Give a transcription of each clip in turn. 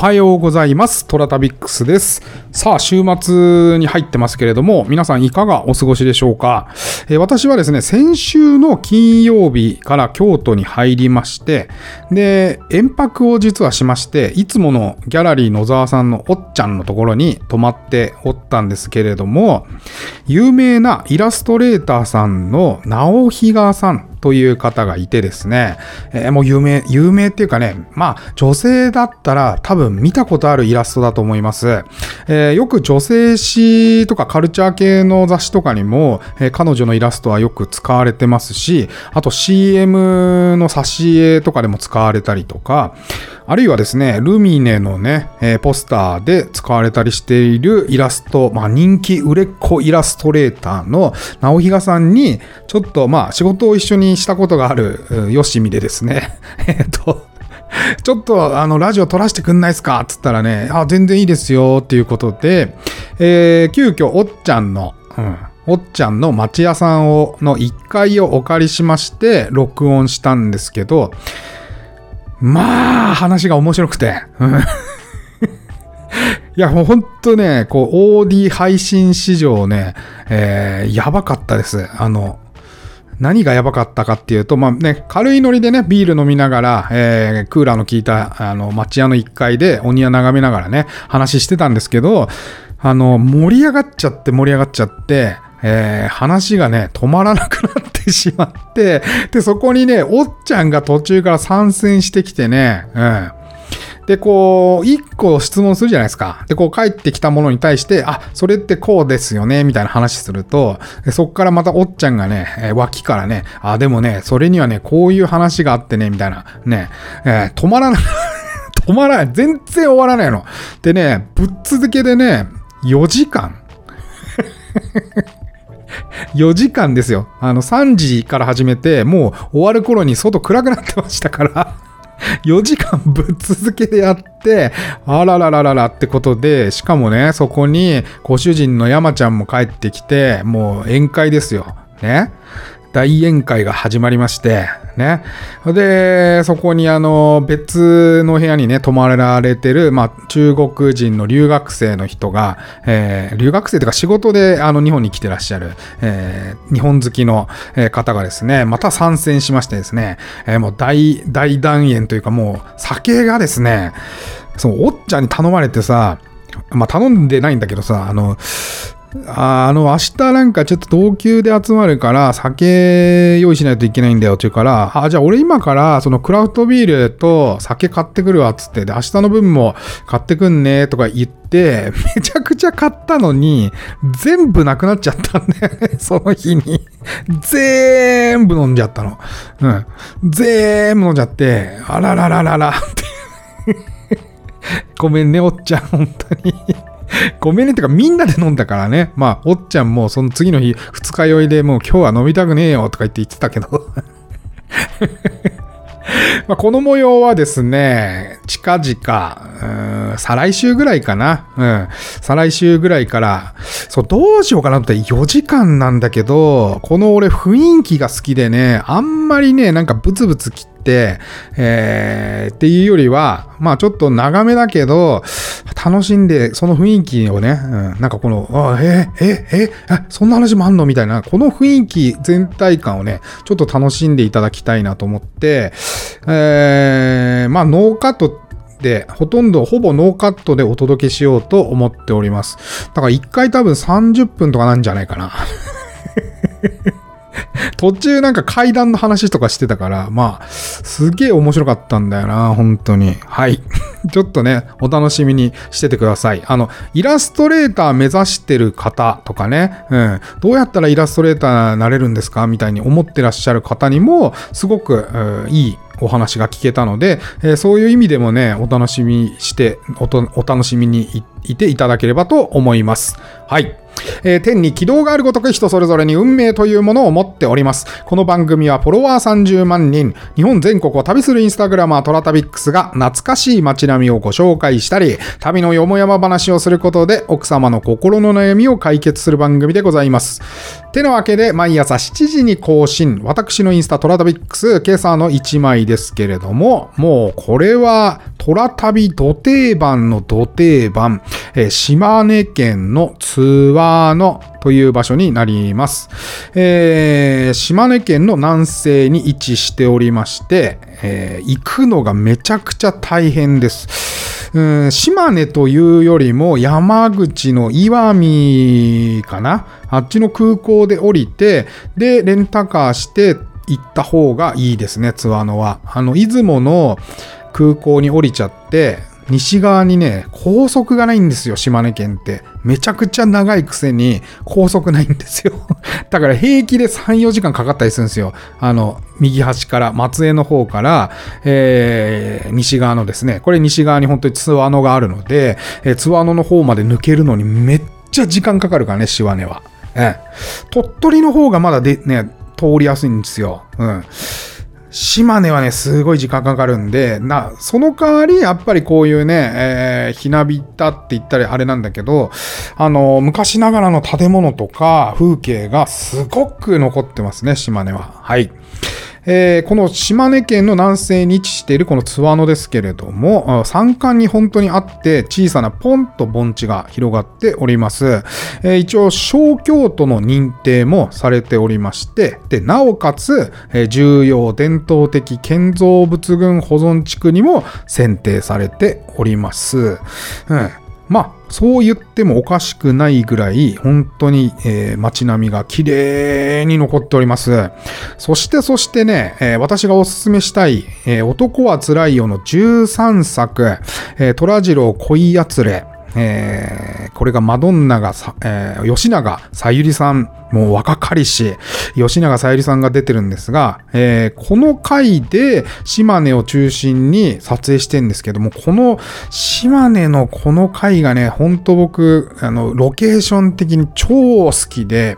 おはようございます。トラタビックスです。さあ、週末に入ってますけれども、皆さんいかがお過ごしでしょうか、え私はですね、先週の金曜日から京都に入りまして、で、遠泊を実はしまして、いつものギャラリー野沢さんのおっちゃんのところに泊まっておったんですけれども、有名なイラストレーターさんの直比嘉さんという方がいてですね、えーもう有名、有名っていうかね、まあ女性だったら多分見たことあるイラストだと思います。えーよく女性誌とかカルチャー系の雑誌とかにも、えー彼女のイラストはよく使われてますし、あと CM の挿絵とかでも使われたりとか、あるいはですね、ルミネのね、えーポスターで使われたりしているイラスト、まあ人気売れっ子イラストレーターの直比嘉さんに、ちょっとまあ仕事を一緒にしたことがあるよしみでですね、えっと、ちょっとあのラジオ撮らせてくんないですか？っつったらね、あ、全然いいですよっていうことで、えー急遽おっちゃんの、うん、おっちゃんの町屋さんをの1階をお借りしまして録音したんですけど、まあ、話が面白くて。いや、もうほんとね、こう、OD 配信史上ね、えーやばかったです。あの、何がやばかったかっていうと、まあね、軽いノリでね、ビール飲みながら、えークーラーの効いた、あの、町屋の1階でお庭眺めながらね、話してたんですけど、あの、盛り上がっちゃって盛り上がっちゃって、えー話がね、止まらなくなってしまって、で、そこにね、おっちゃんが途中から参戦してきてね、うん。で、こう、一個質問するじゃないですか。で、こう、帰ってきたものに対して、あ、それってこうですよね、みたいな話すると、そっからまたおっちゃんがね、脇からね、あ、でもね、それにはね、こういう話があってね、みたいな、ね、えー止まらない。止まらない。全然終わらないの。でね、ぶっ続けでね、4時間。4時間ですよ。あの、3時から始めて、もう終わる頃に外暗くなってましたから。4時間ぶっ続けでやって、あらららららってことで、しかもね、そこにご主人の山ちゃんも帰ってきて、もう宴会ですよ。ね。大宴会が始まりまして、ね。で、そこにあの、別の部屋にね、泊まられてる、まあ、中国人の留学生の人が、えー留学生というか仕事であの、日本に来てらっしゃる、えー日本好きの方がですね、また参戦しましてですね、えーもう大、大団円というかもう、酒がですね、その、おっちゃんに頼まれてさ、まあ、頼んでないんだけどさ、あの、ああの、明日なんかちょっと同級で集まるから、酒用意しないといけないんだよって言うから、あ、じゃあ俺今からそのクラフトビールと酒買ってくるわっつって、で、明日の分も買ってくんねとか言って、めちゃくちゃ買ったのに、全部なくなっちゃったんだよね、その日に。全部飲んじゃったの。うん。全部飲んじゃって、あらららららって。ごめんね、おっちゃん、本当に。ごめんねってかみんなで飲んだからね。まあ、おっちゃんもその次の日、二日酔いでもう今日は飲みたくねえよとか言って言ってたけど。まあこの模様はですね、近々、再来週ぐらいかな。うん。再来週ぐらいから、そう、どうしようかなって4時間なんだけど、この俺雰囲気が好きでね、あんまりね、なんかブツブツ切って、えー、っていうよりは、まあちょっと長めだけど、楽しんで、その雰囲気をね、うん、なんかこの、あえー、えー、えー、あそんな話もあんの？みたいな、この雰囲気全体感をね、ちょっと楽しんでいただきたいなと思って、えー、まあノーカットで、ほとんど、ほぼノーカットでお届けしようと思っております。だから一回多分30分とかなんじゃないかな。途中なんか階段の話とかしてたから、まあ、すげえ面白かったんだよな、本当に。はい。ちょっとね、お楽しみにしててください。あの、イラストレーター目指してる方とかね、うん、どうやったらイラストレーターなれるんですかみたいに思ってらっしゃる方にも、すごく、うんいいお話が聞けたので、えーそういう意味でもね、お楽しみして、お楽しみにいていただければと思います。はい。えー天に軌道があるごとく人それぞれに運命というものを持っております。この番組はフォロワー30万人、日本全国を旅するインスタグラマートラタビックスが懐かしい街並みをご紹介したり、旅のよもやま話をすることで奥様の心の悩みを解決する番組でございます。てなわけで、毎朝7時に更新。私のインスタトラタビックス、今朝の1枚ですけれども、もうこれはトラ旅土定番の土定番、えー、島根県の津和野という場所になります。えー、島根県の南西に位置しておりまして、えー、行くのがめちゃくちゃ大変です。うん、島根というよりも山口の岩見かなあっちの空港で降りて、で、レンタカーして行った方がいいですね、ツアーのは。あの、出雲の空港に降りちゃって、西側にね、高速がないんですよ、島根県って。めちゃくちゃ長いくせに高速ないんですよ。だから平気で3、4時間かかったりするんですよ。あの、右端から、松江の方から、えー、西側のですね、これ西側に本当に津和野があるので、えー、津和野の方まで抜けるのにめっちゃ時間かかるからね、島根は。えー、鳥取の方がまだで、ね、通りやすいんですよ。うん。島根はね、すごい時間かかるんで、な、その代わり、やっぱりこういうね、えー、ひなびったって言ったりあれなんだけど、あの、昔ながらの建物とか風景がすごく残ってますね、島根は。はい。えー、この島根県の南西に位置しているこの津和野ですけれども、山間に本当にあって小さなポンと盆地が広がっております。えー、一応小京都の認定もされておりまして、で、なおかつ、えー、重要伝統的建造物群保存地区にも選定されております。うんまあ、そう言ってもおかしくないぐらい、本当に、えー、街並みが綺麗に残っております。そして、そしてね、えー、私がおすすめしたい、えー、男は辛いよの13作、えー、虎次郎恋やつれ、えー、これがマドンナがさえー、吉永さゆりさん、もう若かりし、吉永さゆりさんが出てるんですが、えー、この回で島根を中心に撮影してんですけども、この島根のこの回がね、ほんと僕、あの、ロケーション的に超好きで、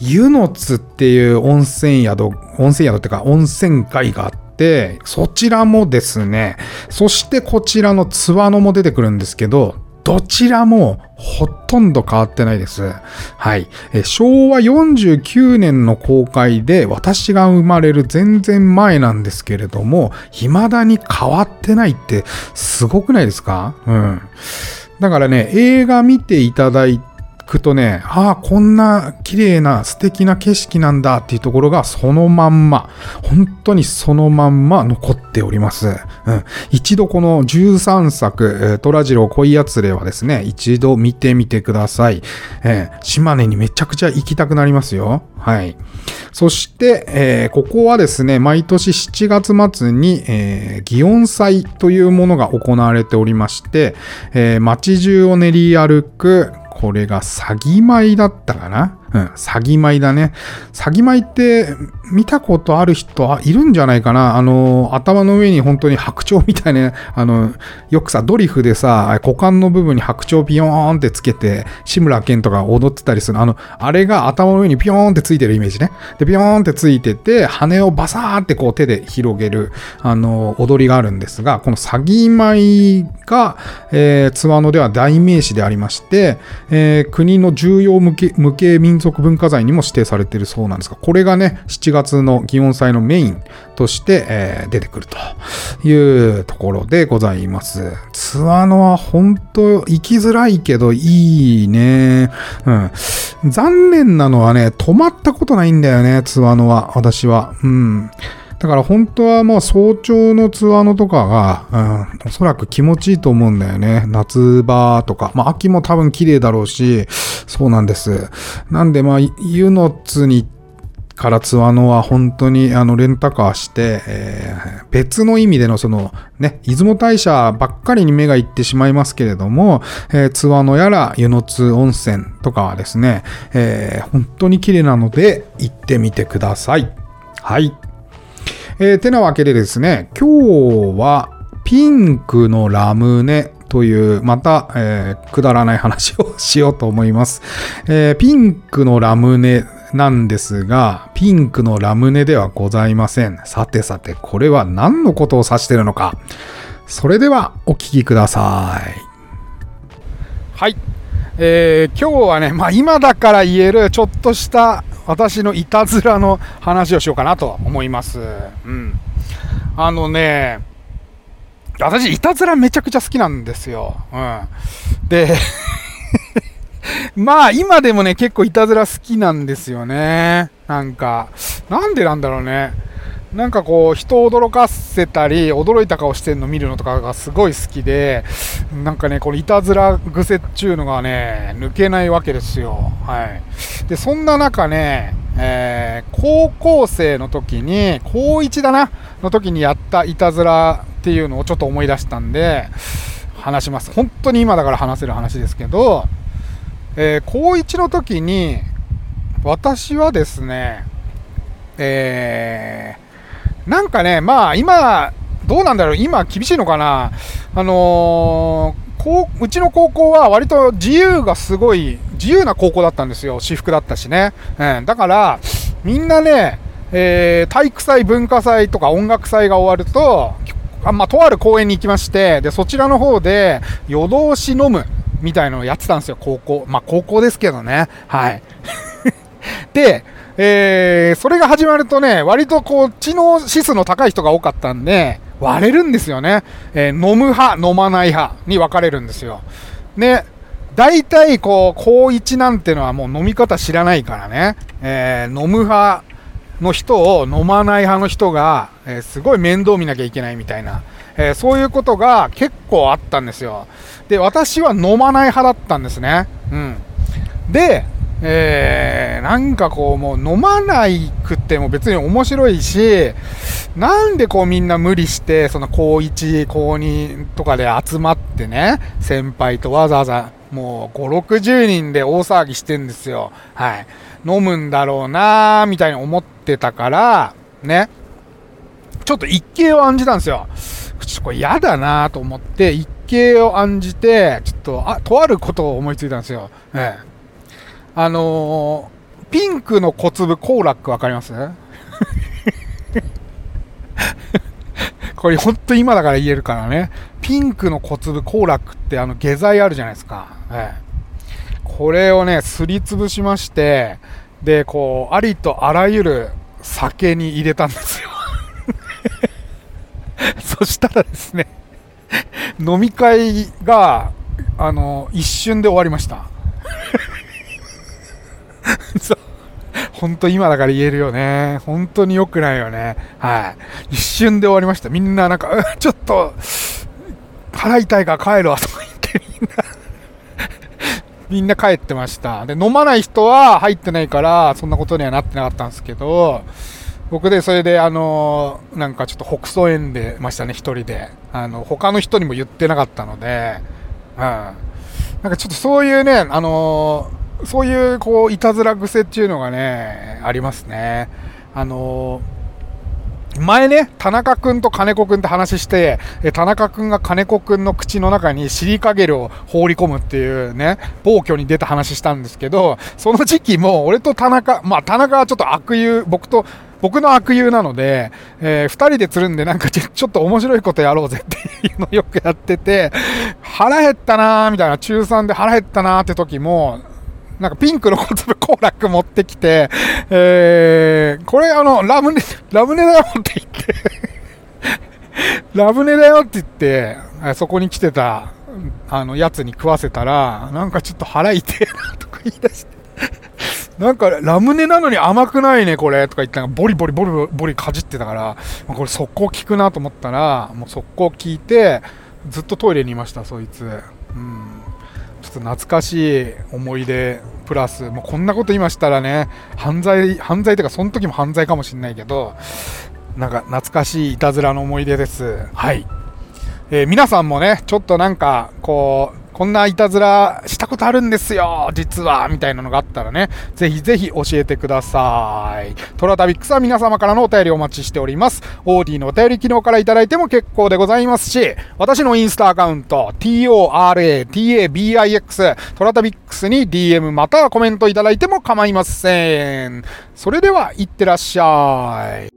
湯の津っていう温泉宿、温泉宿っていうか温泉街があって、そちらもですね、そしてこちらの津和野も出てくるんですけど、どちらもほとんど変わってないです。はい。え昭和49年の公開で私が生まれる全然前なんですけれども、未だに変わってないってすごくないですか？うん。だからね、映画見ていただいて、くとね、ああ、こんな綺麗な素敵な景色なんだっていうところがそのまんま、本当にそのまんま残っております。うん、一度この13作、虎次郎恋やつれはですね、一度見てみてください。えー、島根にめちゃくちゃ行きたくなりますよ。はい。そして、えー、ここはですね、毎年7月末に、えー、祇園祭というものが行われておりまして、えー、街中を練り歩くこれが詐欺米だったかな？うん、詐欺米だね。詐欺米って見たことある人いるんじゃないかなあの、頭の上に本当に白鳥みたいな、あの、よくさ、ドリフでさ、股間の部分に白鳥ピヨーンってつけて、志村けんとか踊ってたりする。あの、あれが頭の上にピヨーンってついてるイメージね。で、ピヨーンってついてて、羽をバサーってこう手で広げる、あの、踊りがあるんですが、この詐欺米が、えー、津和野では代名詞でありまして、えー、国の重要無形民族文化財にも指定されてるそうなんですが、これがね、7月の祇園祭のメインとして、えー、出てくるというところでございます。津和野は本当行きづらいけどいいね。うん。残念なのはね、止まったことないんだよね、津和野は、私は。うん。だから本当はもう早朝のツアーのとかが、うん、おそらく気持ちいいと思うんだよね。夏場とか。まあ秋も多分綺麗だろうし、そうなんです。なんでまあ湯の津にからツアーのは本当にあのレンタカーして、えー、別の意味でのそのね、出雲大社ばっかりに目がいってしまいますけれども、えー、ツアーのやら湯の津温泉とかはですね、えー、本当に綺麗なので行ってみてください。はい。えー、てなわけでですね、今日はピンクのラムネという、また、えー、くだらない話をしようと思います。えー、ピンクのラムネなんですが、ピンクのラムネではございません。さてさて、これは何のことを指しているのか。それではお聞きください。はい。えー、今日はね、まあ今だから言えるちょっとした私のいたずらの話をしようかなと思います。うん。あのね、私、いたずらめちゃくちゃ好きなんですよ。うん。で まあ今でもね、結構いたずら好きなんですよね。なんか、なんでなんだろうね。なんかこう、人を驚かせたり、驚いた顔してるの見るのとかがすごい好きで、なんかね、このいたずら癖っちゅうのがね、抜けないわけですよ。はい。で、そんな中ね、えー、高校生の時に、高1だな、の時にやったいたずらっていうのをちょっと思い出したんで、話します。本当に今だから話せる話ですけど、えー、高1の時に、私はですね、えー、なんかね、まあ今、どうなんだろう、今厳しいのかな。あのー、こううちの高校は割と自由がすごい、自由な高校だったんですよ。私服だったしね。うん、だから、みんなね、えー、体育祭、文化祭とか音楽祭が終わると、あまあ、とある公園に行きまして、で、そちらの方で夜通し飲むみたいのをやってたんですよ、高校。まあ、高校ですけどね。はい。で、えー、それが始まるとね、割とこう、知能指数の高い人が多かったんで、割れるんですよね。えー、飲む派、飲まない派に分かれるんですよ。で、大体こう、高1なんてのはもう飲み方知らないからね、えー、飲む派の人を飲まない派の人が、えー、すごい面倒見なきゃいけないみたいな、えー、そういうことが結構あったんですよ。で、私は飲まない派だったんですね。うん。で、えー、なんかこう、もう飲まないくっても別に面白いし、なんでこうみんな無理して、その高1、高2とかで集まってね、先輩とわざわざもう5、60人で大騒ぎしてんですよ。はい。飲むんだろうなーみたいに思ってたから、ね。ちょっと一計を案じたんですよ。ちょっとこれ嫌だなと思って、一計を案じて、ちょっと、あ、とあることを思いついたんですよ。ええ。あのー、ピンクの小粒コーラックわかります？これほんと今だから言えるからね。ピンクの小粒コーラックってあの下剤あるじゃないですか。ええ、これをね、すりつぶしまして、で、こう、ありとあらゆる酒に入れたんですよ。そしたらですね、飲み会が、あの、一瞬で終わりました。そう。本当今だから言えるよね。本当に良くないよね。はい。一瞬で終わりました。みんななんか、ちょっと、払いたいから帰るわとか言ってみんな みんな帰ってました。で、飲まない人は入ってないから、そんなことにはなってなかったんですけど、僕でそれであのなんかちょっと北総園でましたね、一人で。あの、他の人にも言ってなかったので、うん。なんかちょっとそういうね、あのそういうこういたずら癖っていうのがね、ありますね。あの前ね、田中君と金子君って話して、田中君が金子君の口の中にシリカゲルを放り込むっていうね、暴挙に出た話したんですけど、その時期も俺と田中、まあ田中はちょっと悪友、僕と僕の悪友なので、えー、2人でつるんでなんかちょっと面白いことやろうぜっていうのをよくやってて、腹減ったなーみたいな、中3で腹減ったなーって時も、なんかピンクの小粒コーラック持ってきて、えー、これあの、ラムネ、ラムネだよって言って ラムネだよって言って、そこに来てた、あの、やつに食わせたら、なんかちょっと腹痛えなとか言い出して。なんか、ラムネなのに甘くないね、これ、とか言って、ボリボリボリボリかじってたから、これ速攻効くなと思ったら、もう速攻効いて、ずっとトイレにいました、そいつ。うん。ちょっと懐かしい思い出プラス、もうこんなこと今したらね、犯罪、犯罪というか、その時も犯罪かもしれないけど、なんか懐かしいいたずらの思い出です。はい。えー、皆さんもね、ちょっとなんか、こう、こんないたずらしたことあるんですよ、実は、みたいなのがあったらね、ぜひぜひ教えてください。トラタビックスは皆様からのお便りお待ちしております。オーディのお便り機能からいただいても結構でございますし、私のインスタアカウント、TORATABIX、トラタビックスに DM またはコメントいただいても構いません。それでは、いってらっしゃい。